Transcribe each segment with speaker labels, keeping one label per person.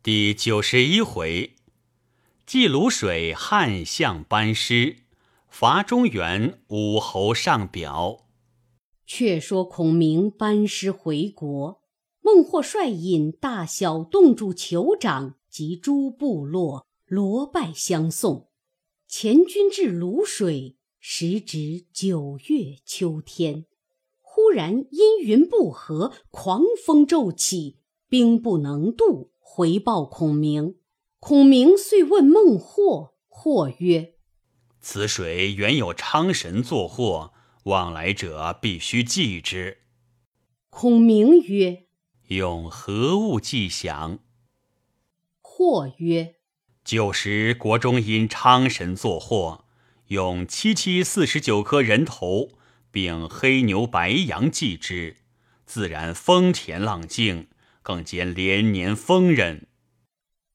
Speaker 1: 第九十一回，祭卤水汉相班师，伐中原武侯上表。
Speaker 2: 却说孔明班师回国，孟获率引大小洞主酋长及诸部落罗拜相送。前军至卤水，时值九月秋天，忽然阴云不和，狂风骤起，兵不能渡。回报孔明，孔明遂问孟获，获曰：“
Speaker 1: 此水原有昌神作祸，往来者必须祭之。”
Speaker 2: 孔明曰：“
Speaker 1: 用何物祭享？”
Speaker 2: 或曰：“
Speaker 1: 旧时国中因昌神作祸，用七七四十九颗人头，并黑牛白羊祭之，自然风恬浪静。”更兼连年丰人。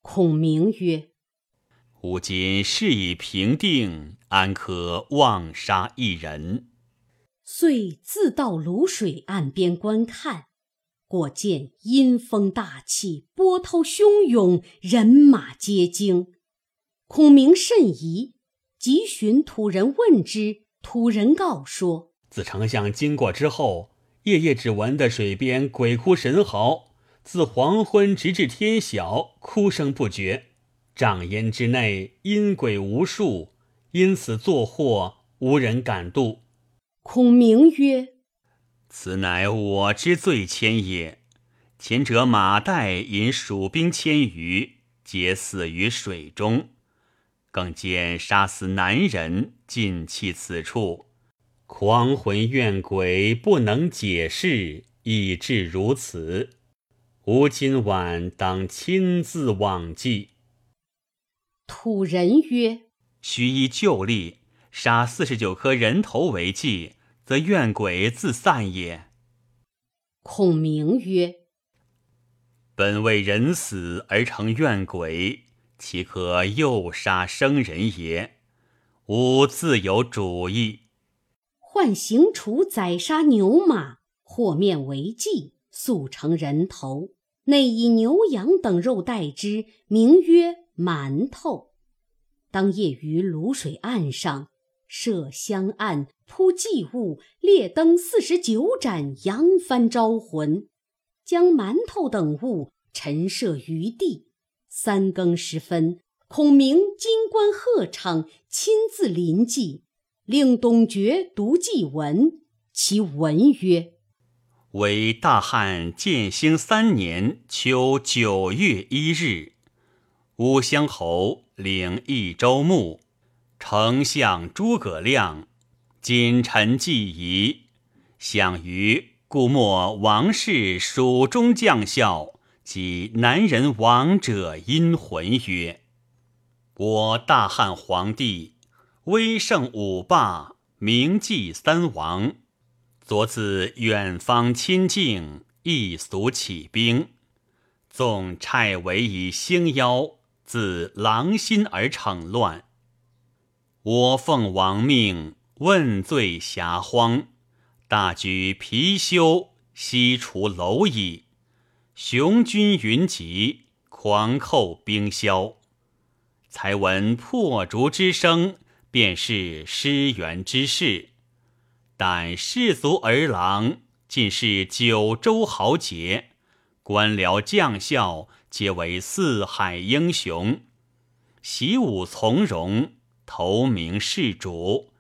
Speaker 2: 孔明曰：“
Speaker 1: 吾今事已平定，安可妄杀一人？”
Speaker 2: 遂自到泸水岸边观看，果见阴风大气，波涛汹涌，人马皆惊。孔明甚疑，急寻土人问之。土人告说：“
Speaker 1: 自丞相经过之后，夜夜只闻得水边鬼哭神嚎。”自黄昏直至天晓，哭声不绝。帐烟之内阴鬼无数，因此作祸无人敢渡。
Speaker 2: 孔明曰：“
Speaker 1: 此乃我之罪愆也。前者马岱引蜀兵千余，皆死于水中，更见杀死男人，尽弃此处。狂魂怨鬼不能解释，以致如此。”吾今晚当亲自往祭。
Speaker 2: 土人曰：“
Speaker 1: 须依旧例，杀四十九颗人头为祭，则怨鬼自散也。”
Speaker 2: 孔明曰：“
Speaker 1: 本为人死而成怨鬼，岂可又杀生人也？吾自有主意。”
Speaker 2: 唤行处宰杀牛马，和面为祭。速成人头，内以牛羊等肉代之，名曰馒头。当夜于卤水岸上设香案，铺祭物，列灯四十九盏，扬帆招魂，将馒头等物陈设于地。三更时分，孔明金冠鹤氅，亲自临祭，令董厥读祭文。其文曰。
Speaker 1: 为大汉建兴三年秋九月一日，乌乡侯领益州牧，丞相诸葛亮，谨臣祭仪，享于故莫王室蜀中将校及南人王者阴魂曰：“我大汉皇帝威胜五霸，名祭三王。”昨自远方亲境，一俗起兵，纵蔡围以兴妖，自狼心而逞乱。我奉王命，问罪遐荒，大举貔貅，西除蝼蚁，雄军云集，狂寇兵消。才闻破竹之声，便是失援之事。但士卒儿郎尽是九州豪杰，官僚将校皆为四海英雄，习武从容，投名事主，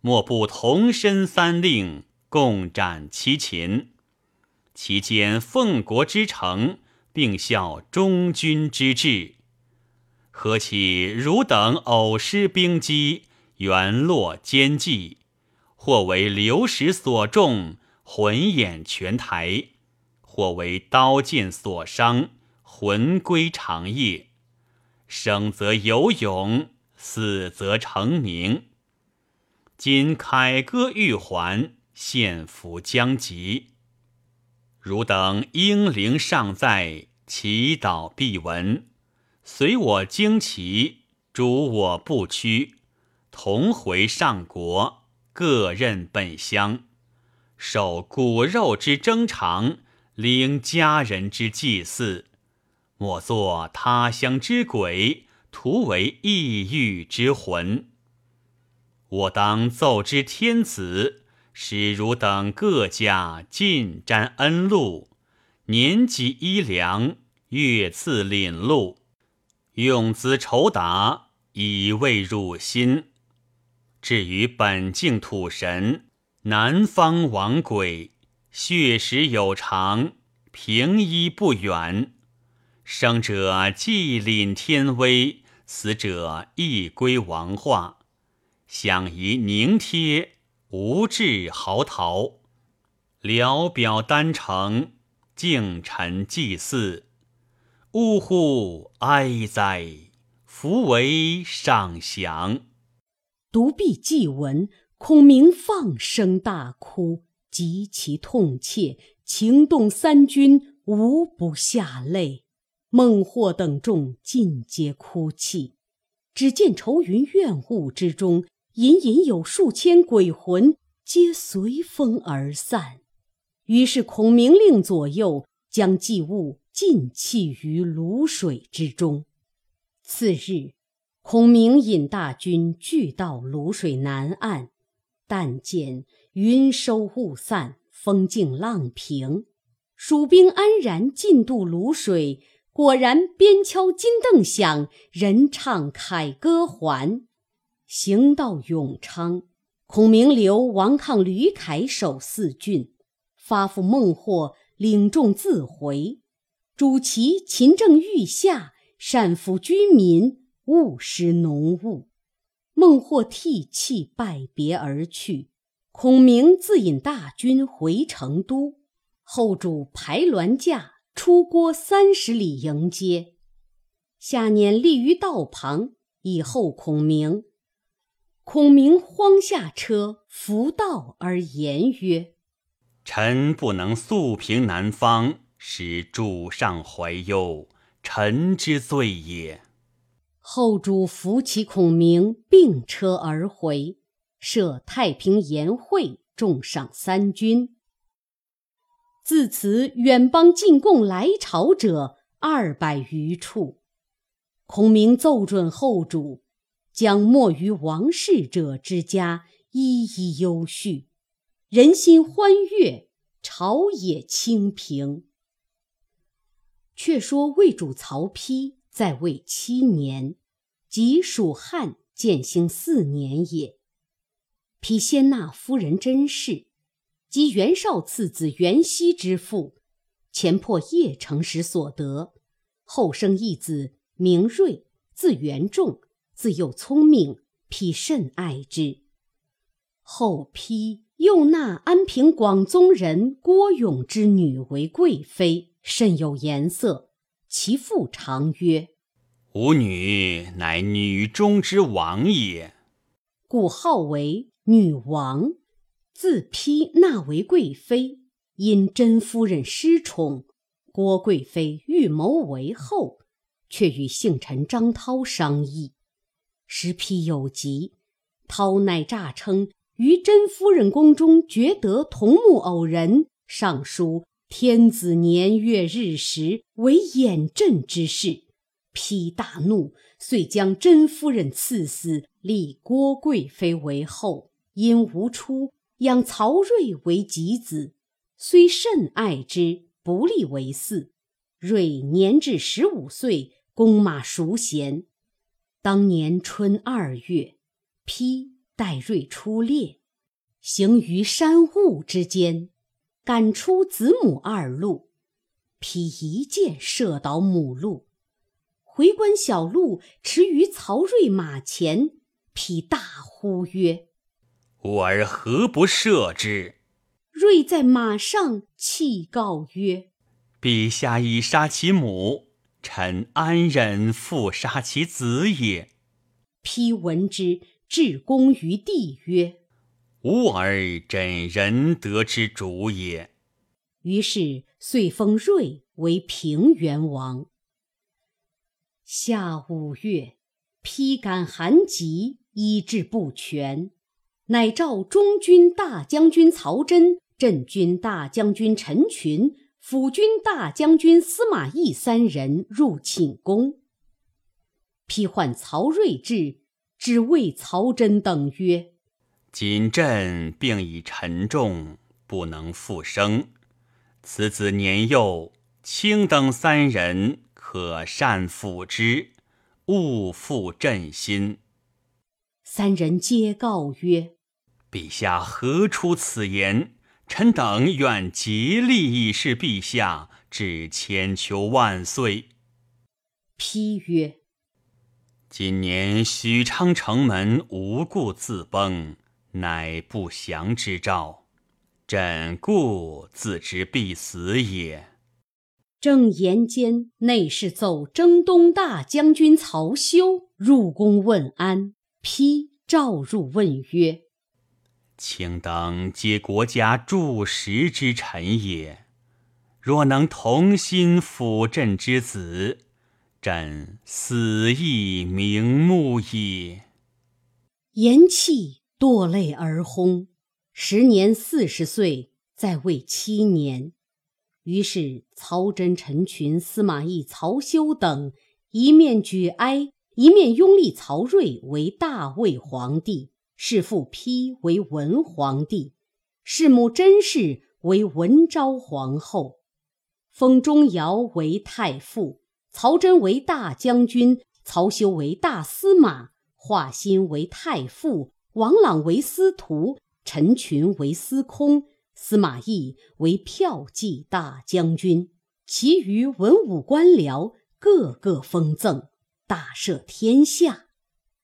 Speaker 1: 莫不同身三令，共战七擒。其间奉国之诚，并效忠君之志，何其汝等偶失兵机，原落奸计！或为流矢所中，魂掩泉台；或为刀剑所伤，魂归长夜。生则有勇，死则成名。今凯歌玉环，献俘将及。汝等英灵尚在，祈祷必闻。随我旌旗，主我不屈，同回上国。各任本乡，受骨肉之征偿，领家人之祭祀，莫作他乡之鬼，徒为异域之魂。我当奏之天子，使汝等各家尽沾恩禄，年给衣粮，月赐廪禄，用资酬答，以慰汝心。至于本境土神，南方王鬼，血食有常，平依不远。生者既领天威，死者亦归王化。相宜凝贴，无志嚎啕。聊表丹城，敬臣祭祀。呜呼哀哉！福为上祥。
Speaker 2: 独毕祭文，孔明放声大哭，极其痛切，情动三军，无不下泪。孟获等众尽皆哭泣，只见愁云怨雾之中，隐隐有数千鬼魂，皆随风而散。于是孔明令左右将祭物尽弃于泸水之中。次日，孔明引大军聚到泸水南岸，但见云收雾散，风静浪平，蜀兵安然进渡泸水。果然，鞭敲金镫响，人唱凯歌还。行到永昌，孔明留王亢、吕凯守四郡，发付孟获领众自回。主其勤政御下，善抚居民，勿失浓雾。孟获涕泣拜别而去。孔明自引大军回成都，后主排銮驾。出郭三十里迎接，下辇立于道旁，以候孔明。孔明慌下车，扶道而言曰：“
Speaker 1: 臣不能速平南方，使主上怀忧，臣之罪也。”
Speaker 2: 后主扶起孔明，并车而回，设太平筵会，重赏三军。自此，远邦进贡来朝者二百余处。孔明奏准后主，将没于王室者之家一一优叙，人心欢悦，朝野清平。却说魏主曹丕在位七年，即蜀汉建兴四年也。丕先纳夫人甄氏。及袁绍次子袁熙之父，前破邺城时所得，后生一子名睿，字元仲，自幼聪明，丕甚爱之。后丕又纳安平广宗人郭勇之女为贵妃，甚有颜色。其父常曰：“
Speaker 1: 吾女乃女中之王也。”
Speaker 2: 故号为女王。自批纳为贵妃，因甄夫人失宠，郭贵妃预谋为后，却与幸臣张涛商议。时批有疾，涛乃诈称于甄夫人宫中觉得同木偶人，上书天子年月日时为眼阵之事。丕大怒，遂将甄夫人赐死，立郭贵妃为后。因无出。养曹睿为己子，虽甚爱之，不立为嗣。睿年至十五岁，弓马熟娴。当年春二月，丕带睿出猎，行于山雾之间，赶出子母二鹿。丕一箭射倒母鹿，回观小鹿驰于曹睿马前，匹大呼曰。
Speaker 1: 吾儿何不射之？
Speaker 2: 睿在马上泣告曰：“
Speaker 1: 陛下已杀其母，臣安忍复杀其子也？”
Speaker 2: 丕闻之，至公于地曰：“
Speaker 1: 吾儿怎仁德之主也？”
Speaker 2: 于是遂封睿为平原王。夏五月，披感寒疾，医治不全。乃召中军大将军曹真、镇军大将军陈群、辅军大将军司马懿三人入寝宫，批唤曹睿至，只谓曹真等曰：“
Speaker 1: 今朕病已沉重，不能复生。此子年幼，卿等三人可善抚之，勿负朕心。”
Speaker 2: 三人皆告曰：“
Speaker 1: 陛下何出此言？”臣等愿竭力以示陛下，至千秋万岁。
Speaker 2: 批曰：
Speaker 1: 今年许昌城门无故自崩，乃不祥之兆。朕故自知必死也。
Speaker 2: 正言间，内侍奏征东大将军曹休入宫问安。批诏入问曰。
Speaker 1: 卿等皆国家柱石之臣也，若能同心辅朕之子，朕死亦瞑目矣。
Speaker 2: 言讫，堕泪而轰。时年四十岁，在位七年。于是曹真、陈群、司马懿、曹休等一面举哀，一面拥立曹睿为大魏皇帝。弑父丕为文皇帝，弑母甄氏为文昭皇后，封钟繇为太傅，曹真为大将军，曹休为大司马，华歆为太傅，王朗为司徒，陈群为司空，司马懿为骠骑大将军，其余文武官僚个个封赠，大赦天下。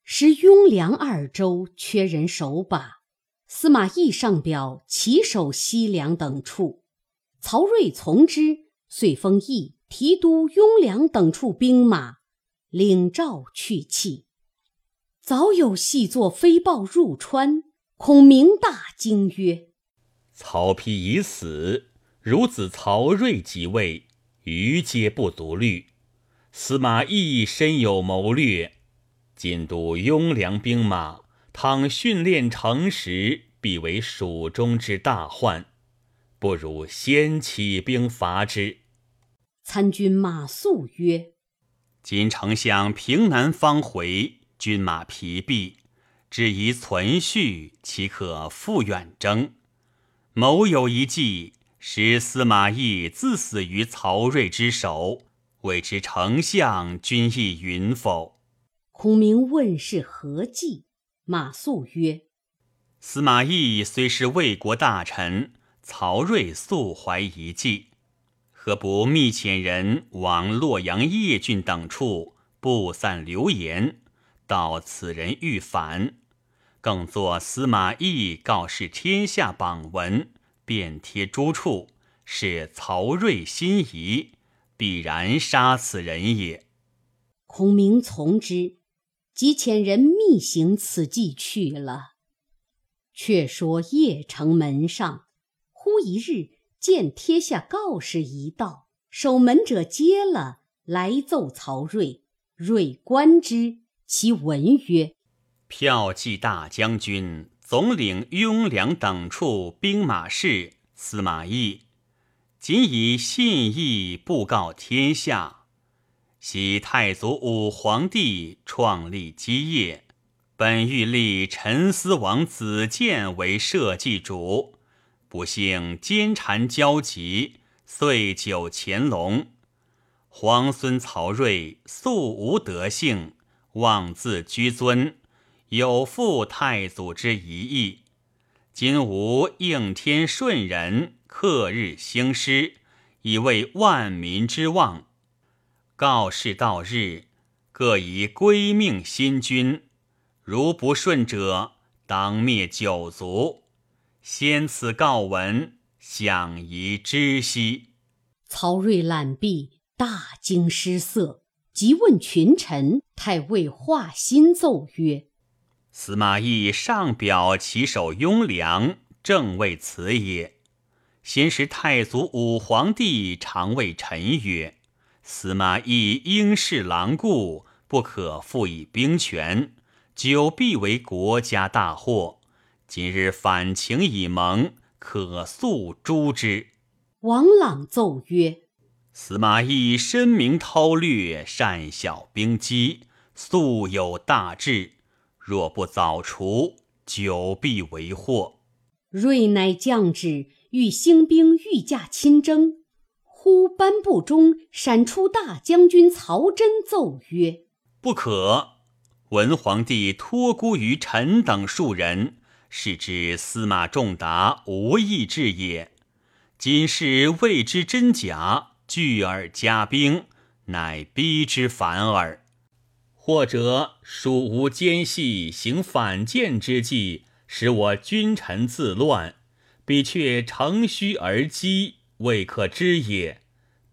Speaker 2: 时雍凉二州缺人守把，司马懿上表齐守西凉等处，曹睿从之，遂封懿提督雍凉等处兵马，领诏去讫。早有细作飞报入川，孔明大惊曰：“
Speaker 1: 曹丕已死，孺子曹睿即位，余皆不足虑。司马懿深有谋略。”进度雍凉兵马，倘训练成时，必为蜀中之大患。不如先起兵伐之。
Speaker 2: 参军马谡曰：“
Speaker 1: 今丞相平南方回，军马疲弊，只宜存续，岂可复远征？某有一计，使司马懿自死于曹睿之手，未知丞相君意允否？”
Speaker 2: 孔明问是何计？马谡曰：“
Speaker 1: 司马懿虽是魏国大臣，曹睿素怀一计，何不密遣人往洛阳、邺郡等处布散流言，道此人欲反，更作司马懿告示天下榜文，遍贴诸处，使曹睿心疑，必然杀此人也。”
Speaker 2: 孔明从之。即遣人密行此计去了。却说邺城门上，忽一日见贴下告示一道，守门者接了，来奏曹睿。睿观之，其文曰：“
Speaker 1: 骠骑大将军、总领雍凉等处兵马事司马懿，仅以信义布告天下。”昔太祖武皇帝创立基业，本欲立陈思王子建为社稷主，不幸奸谗交集，遂久乾隆。皇孙曹睿素无德性，妄自居尊，有负太祖之遗意。今吾应天顺人，克日兴师，以为万民之望。告示到日，各以归命新君。如不顺者，当灭九族。先此告文，享宜知悉。
Speaker 2: 曹睿览毕，大惊失色，即问群臣。太尉华歆奏曰：“
Speaker 1: 司马懿上表其守雍凉，正为此也。先时太祖武皇帝常谓臣曰。”司马懿应是狼顾，不可复以兵权，久必为国家大祸。今日反情已盟，可速诛之。
Speaker 2: 王朗奏曰：“
Speaker 1: 司马懿深明韬略，善晓兵机，素有大志。若不早除，久必为祸。”
Speaker 2: 睿乃降旨，欲兴兵御驾亲征。忽颁布中闪出大将军曹真奏曰：“
Speaker 1: 不可！文皇帝托孤于臣等数人，是知司马仲达无意志也。今是未知真假，拒而加兵，乃逼之反耳。或者蜀吴奸细行反间之计，使我君臣自乱，彼却乘虚而击。”未可知也，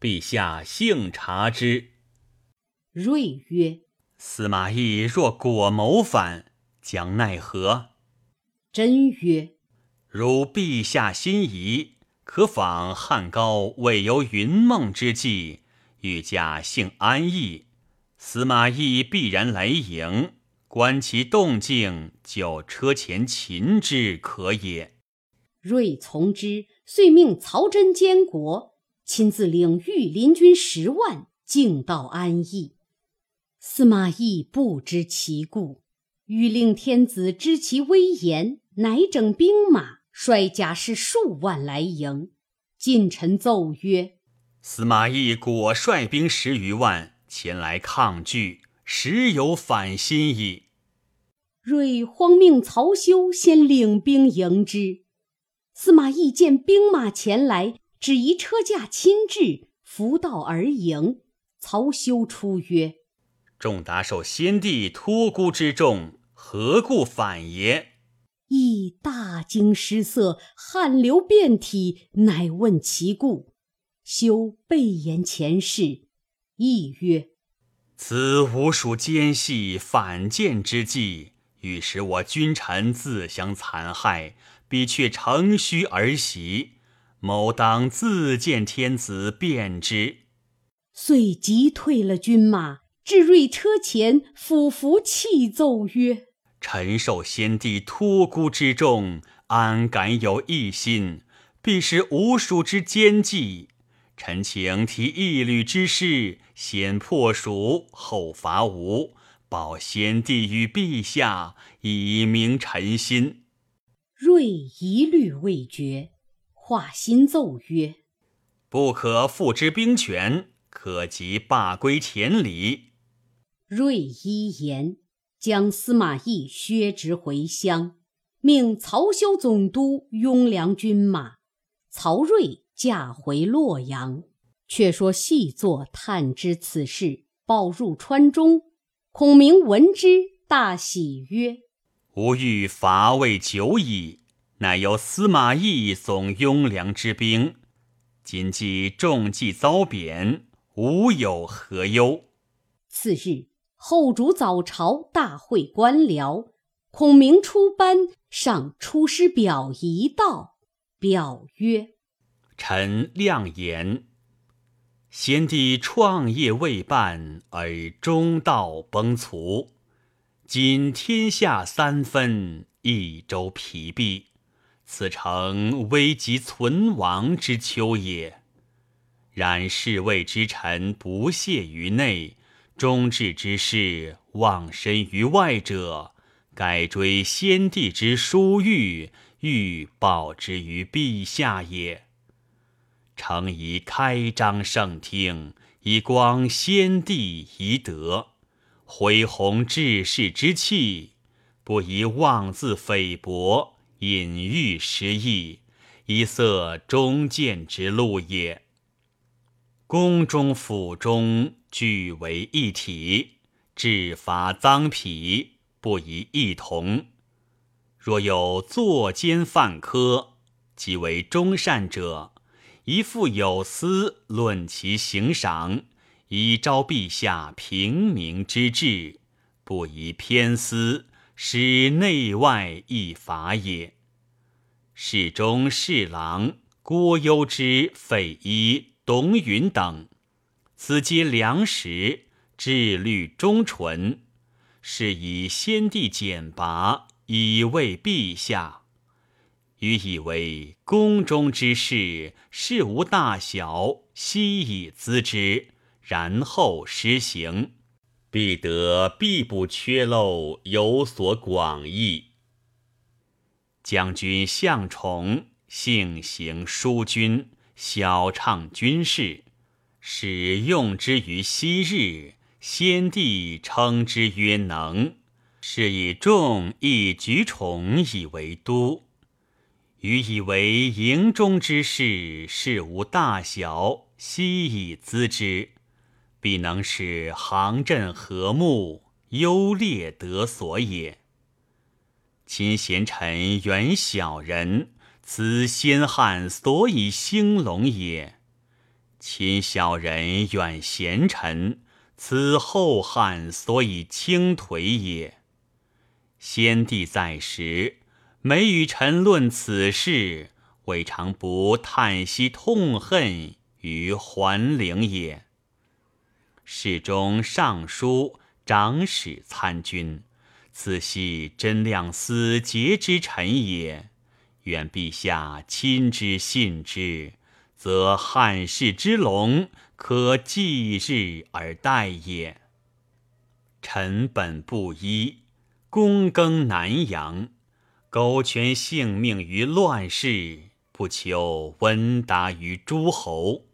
Speaker 1: 陛下幸察之。
Speaker 2: 睿曰：“
Speaker 1: 司马懿若果谋反，将奈何？”
Speaker 2: 真曰：“
Speaker 1: 如陛下心仪，可仿汉高未游云梦之计，欲驾幸安邑。司马懿必然来迎，观其动静，就车前擒之，可也。”
Speaker 2: 睿从之。遂命曹真监国，亲自领御林军十万，径到安邑。司马懿不知其故，欲令天子知其威严，乃整兵马，率甲士数万来迎。晋臣奏曰：“
Speaker 1: 司马懿果率兵十余万前来抗拒，实有反心矣。”
Speaker 2: 睿慌命曹休先领兵迎之。司马懿见兵马前来，只宜车驾亲至，扶道而迎。曹休出曰：“
Speaker 1: 仲达受先帝托孤之重，何故反也？”
Speaker 2: 懿大惊失色，汗流遍体，乃问其故。修备言前世，亦曰：“
Speaker 1: 此吾属奸细反间之计，欲使我君臣自相残害。”彼却乘虚而袭，某当自见天子便之。
Speaker 2: 遂急退了军马，至瑞车前，俯伏泣奏曰：“
Speaker 1: 臣受先帝托孤之重，安敢有异心？必是吴蜀之奸计。臣请提一旅之事，先破蜀，后伐吴，保先帝与陛下，以明臣心。”
Speaker 2: 睿一律未决，化心奏曰：“
Speaker 1: 不可复之兵权，可即罢归田里。”
Speaker 2: 睿一言，将司马懿削职回乡，命曹休总督雍凉军马。曹睿驾回洛阳。却说细作探知此事，报入川中。孔明闻之，大喜曰。
Speaker 1: 吾欲伐魏久矣，乃由司马懿总雍凉之兵。今既中计遭贬，吾有何忧？
Speaker 2: 次日，后主早朝，大会官僚。孔明出班，上出师表一道。表曰：“
Speaker 1: 臣亮言，先帝创业未半，而中道崩殂。”今天下三分，益州疲弊，此诚危急存亡之秋也。然侍卫之臣不懈于内，忠志之士忘身于外者，改追先帝之殊遇，欲报之于陛下也。诚宜开张圣听，以光先帝遗德。恢弘志士之气，不宜妄自菲薄，隐喻失意，以塞忠谏之路也。宫中府中俱为一体，治罚赃匹不宜异同。若有作奸犯科，即为忠善者，宜复有司论其行赏。以昭陛下平明之志，不宜偏私，使内外异法也。侍中、侍郎郭攸之、费祎、董允等，此皆良实，志虑忠纯，是以先帝简拔，以慰陛下。予以为宫中之事，事无大小，悉以咨之，然后施行，必得必不缺漏，有所广益。将军向宠，性行淑君，晓畅军事，使用之于昔日，先帝称之曰能，是以众以举宠以为都。予以为营中之事，事无大小，悉以咨之，必能使行阵和睦，优劣得所也。亲贤臣远小人，此先汉所以兴隆也；亲小人远贤臣，此后汉所以倾颓也。先帝在时。每与臣论此事，未尝不叹息痛恨于桓灵也。侍中、尚书、长史、参军，此系真亮司节之臣也。愿陛下亲之信之，则汉室之隆可继日而待也。臣本布衣，躬耕南阳。苟全性命于乱世，不求闻达于诸侯。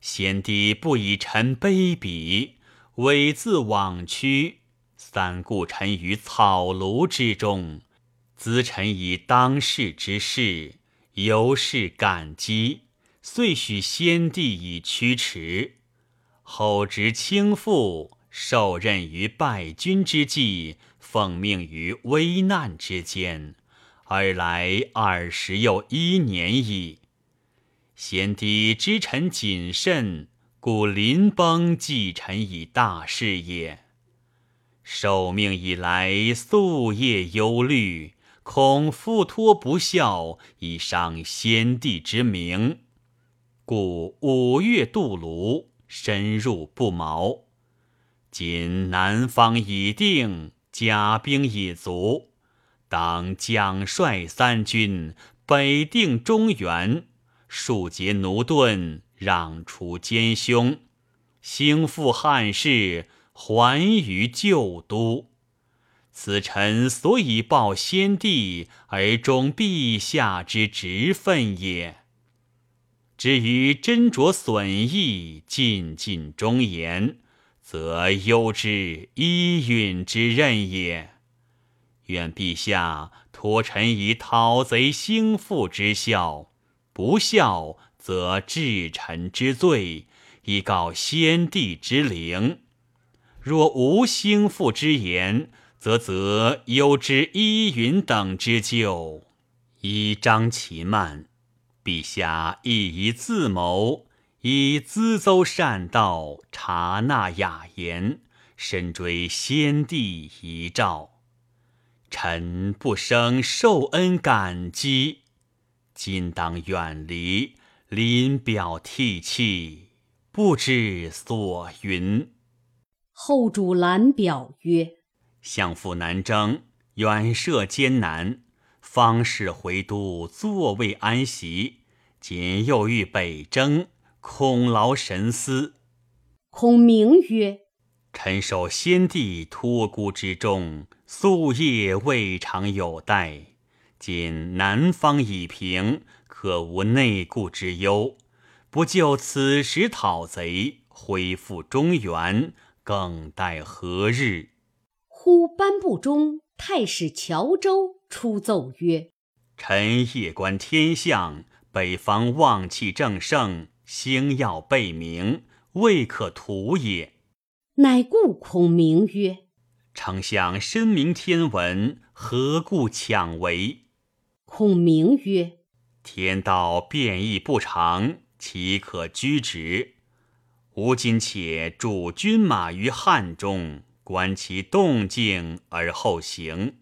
Speaker 1: 先帝不以臣卑鄙，猥自枉屈，散顾臣于草庐之中。咨臣以当世之事，由是感激，遂许先帝以驱驰。后值倾覆，受任于败军之际。奉命于危难之间，而来二十又一年矣。先帝知臣谨慎，故临崩继臣以大事也。受命以来，夙夜忧虑，恐付托不效，以伤先帝之名，故五月渡泸，深入不毛。今南方已定。甲兵已足，当奖率三军，北定中原，庶竭奴钝，攘除奸凶，兴复汉室，还于旧都。此臣所以报先帝而忠陛下之职分也。至于斟酌损益，尽尽忠言。则忧之依允之任也。愿陛下托臣以讨贼兴复之效，不效则治臣之罪，以告先帝之灵。若无兴复之言，则则忧之依允等之咎，以彰其慢。陛下亦宜自谋。以咨诹善道，察纳雅言，深追先帝遗诏，臣不生受恩感激。今当远离，临表涕泣，不知所云。
Speaker 2: 后主览表曰：“
Speaker 1: 相父南征，远涉艰难，方士回都，坐位安息。今又欲北征。”恐劳神思，
Speaker 2: 孔明曰：“
Speaker 1: 臣受先帝托孤之重，夙夜未尝有怠。今南方已平，可无内顾之忧。不就此时讨贼，恢复中原，更待何日？”
Speaker 2: 忽颁布中，太史乔州出奏曰：“
Speaker 1: 臣夜观天象，北方旺气正盛。”星耀背明，未可图也。
Speaker 2: 乃故孔明曰：“
Speaker 1: 丞相深明天文，何故强为？”
Speaker 2: 孔明曰：“
Speaker 1: 天道变异不常，岂可居止？吾今且驻军马于汉中，观其动静而后行。”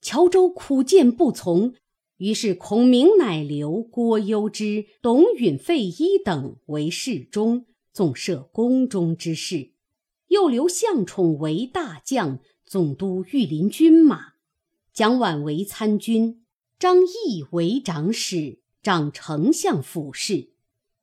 Speaker 2: 乔州苦谏不从。于是，孔明乃留郭攸之、董允、费祎等为侍中，总摄宫中之事；又留向宠为大将，总督御林军马；蒋琬为参军，张翼为长史，掌丞相府事；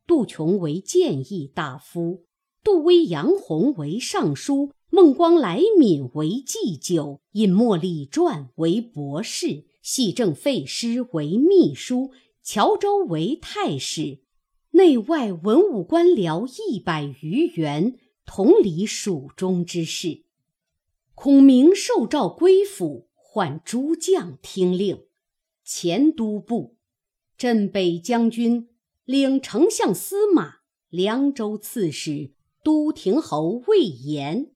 Speaker 2: 杜琼为谏议大夫，杜威、杨洪为尚书，孟光、来敏为祭酒，尹莫、李传为博士，系正废师为秘书，乔州为太史，内外文武官僚一百余员，同理蜀中之事。孔明受诏归府，唤诸将听令。前都部，镇北将军，领丞相司马；凉州刺史，都亭侯魏延；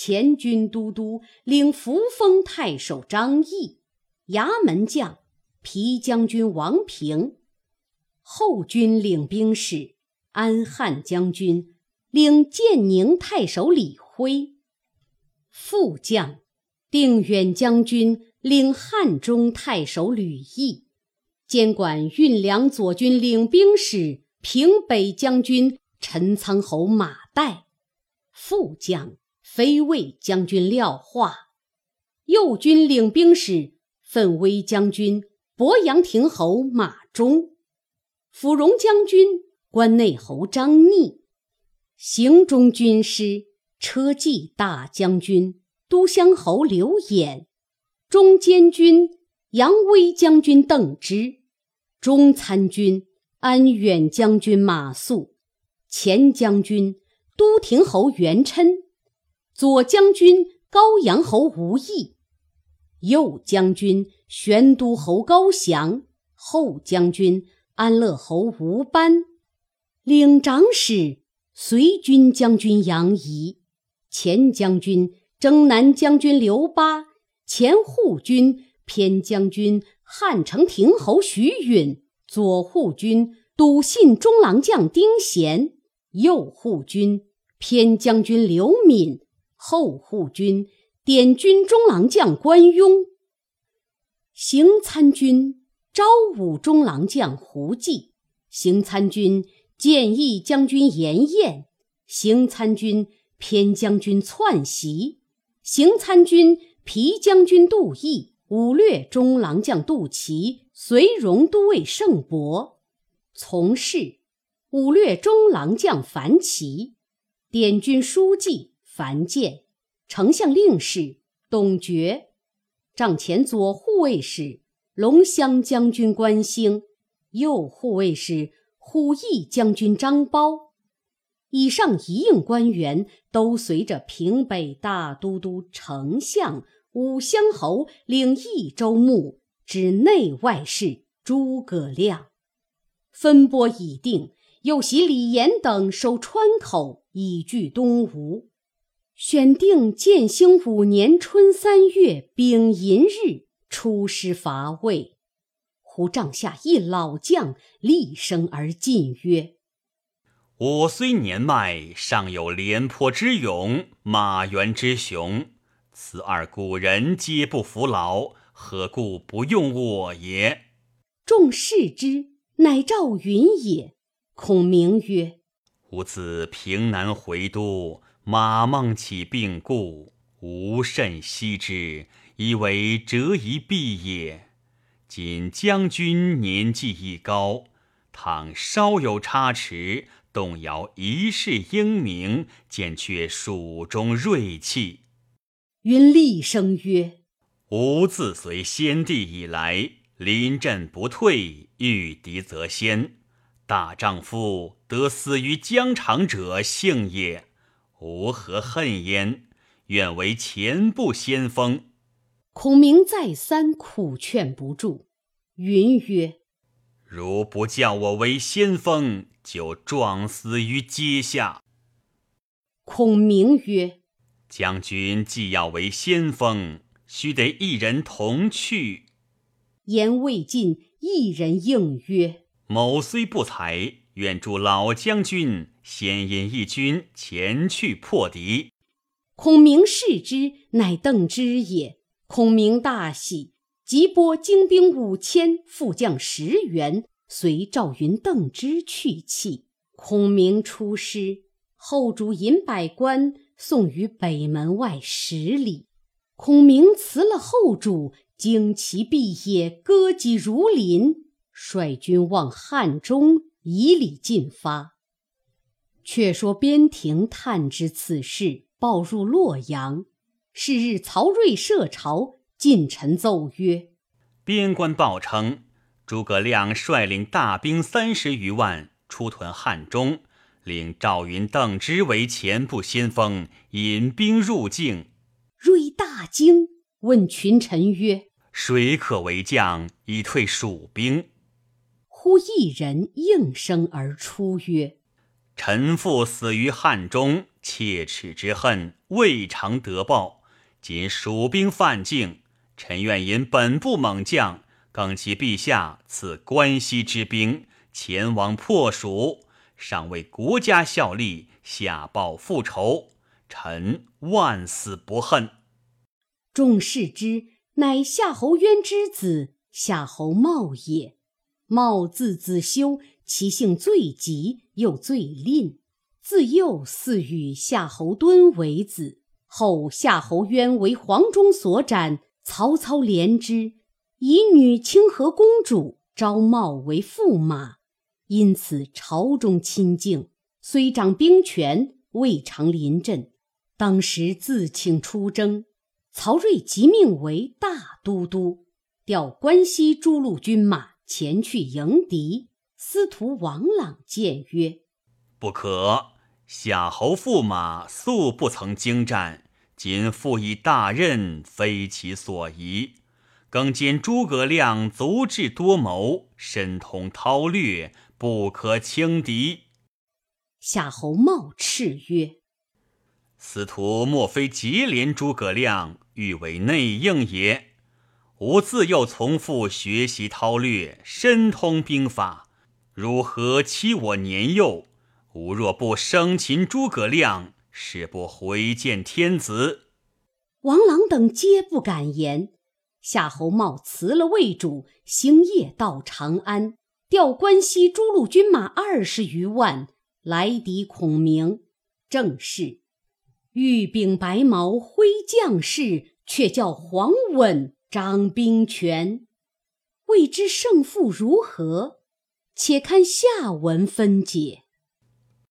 Speaker 2: 前军都督，领扶风太守张翼；衙门将，皮将军王平；后军领兵使，安汉将军，领建宁太守李辉；副将，定远将军。领汉中太守吕毅，监管运粮左军领兵使平北将军陈仓侯马岱，副将飞卫将军廖化，右军领兵使奋威将军鄱阳亭侯马忠，抚荣将军关内侯张逆，行中军师车骑大将军都乡侯刘演。中监军扬威将军邓芝，中参军安远将军马谡，前将军都亭侯元琛，左将军高阳侯吴懿，右将军玄都侯高翔，后将军安乐侯吴班，领长史随军将军杨仪，前将军征南将军刘巴。前护军偏将军汉城亭侯徐允，左护军笃信中郎将丁贤，右护军偏将军刘敏，后护军点军中郎将关雍，行参军昭武中郎将胡济，行参军建议将军严彦，行参军偏将军篡袭，行参军。皮将军杜毅、武略中郎将杜琦、随荣都尉盛伯，从事。武略中郎将樊琦，点军书记樊建，丞相令史董厥，帐前左护卫使龙骧将军关兴，右护卫使虎翼将军张苞。以上一应官员都随着平北大都督丞相。武乡侯领益州牧，之内外事诸葛亮，分拨已定，又袭李严等守川口，以拒东吴。选定建兴五年春三月丙寅日，出师伐魏。忽帐下一老将厉声而进曰：“
Speaker 1: 我虽年迈，尚有廉颇之勇，马援之雄。”此二古人皆不服劳，何故不用我也？
Speaker 2: 众视之，乃赵云也。孔明曰：“
Speaker 1: 吾自平南回都，马孟起病故，无甚惜之，以为折一臂也。今将军年纪已高，倘稍有差池，动摇一世英名，减却蜀中锐气。”
Speaker 2: 云厉声曰：“
Speaker 1: 吾自随先帝以来，临阵不退，遇敌则先。大丈夫得死于疆场者幸也，吾何恨焉？愿为前部先锋。”
Speaker 2: 孔明再三苦劝不住，云曰：“
Speaker 1: 如不叫我为先锋，就撞死于阶下。”
Speaker 2: 孔明曰。
Speaker 1: 将军既要为先锋，须得一人同去。
Speaker 2: 言未尽，一人应曰：“
Speaker 1: 某虽不才，愿助老将军先引一军前去破敌。”
Speaker 2: 孔明视之，乃邓芝也。孔明大喜，即拨精兵五千，副将十员，随赵云、邓芝去讫。孔明出师，后主引百官。送于北门外十里，孔明辞了后主，旌旗蔽野，歌戟如林，率军往汉中以礼进发。却说边庭探知此事，报入洛阳。是日，曹睿设朝，近臣奏曰：“
Speaker 1: 边关报称，诸葛亮率领大兵三十余万出屯汉中，领赵云、邓芝为前部先锋，引兵入境。”
Speaker 2: 睿大惊，问群臣曰：“
Speaker 1: 谁可为将，以退蜀兵？”
Speaker 2: 忽一人应声而出曰：
Speaker 1: 臣父死于汉中，切齿之恨未尝得报。今蜀兵犯境，臣愿引本部猛将，更其陛下赐关西之兵，前往破蜀，上为国家效力，下报复仇。臣万死不恨。
Speaker 2: 众视之，乃夏侯渊之子夏侯茂也。茂字子修。其性最急，又最吝。自幼嗣与夏侯惇为子，后夏侯渊为黄忠所斩，曹操怜之，以女清河公主招茂为驸马，因此朝中亲近。虽掌兵权，未尝临阵。当时自请出征，曹睿即命为大都督，调关西诸路军马前去迎敌。司徒王朗谏曰：“
Speaker 1: 不可，夏侯驸马素不曾经战，今复以大任，非其所宜。更兼诸葛亮足智多谋，深通韬略，不可轻敌。”
Speaker 2: 夏侯茂斥曰：“
Speaker 1: 司徒莫非结连诸葛亮，欲为内应也？吾自幼从父学习韬略，深通兵法。”如何欺我年幼？吾若不生擒诸葛亮，誓不回见天子。
Speaker 2: 王朗等皆不敢言。夏侯茂辞了魏主，星夜到长安，调关西诸路军马二十余万来敌孔明。正是玉柄白毛挥将士，却叫黄稳张兵权。未知胜负如何？且看下文分解。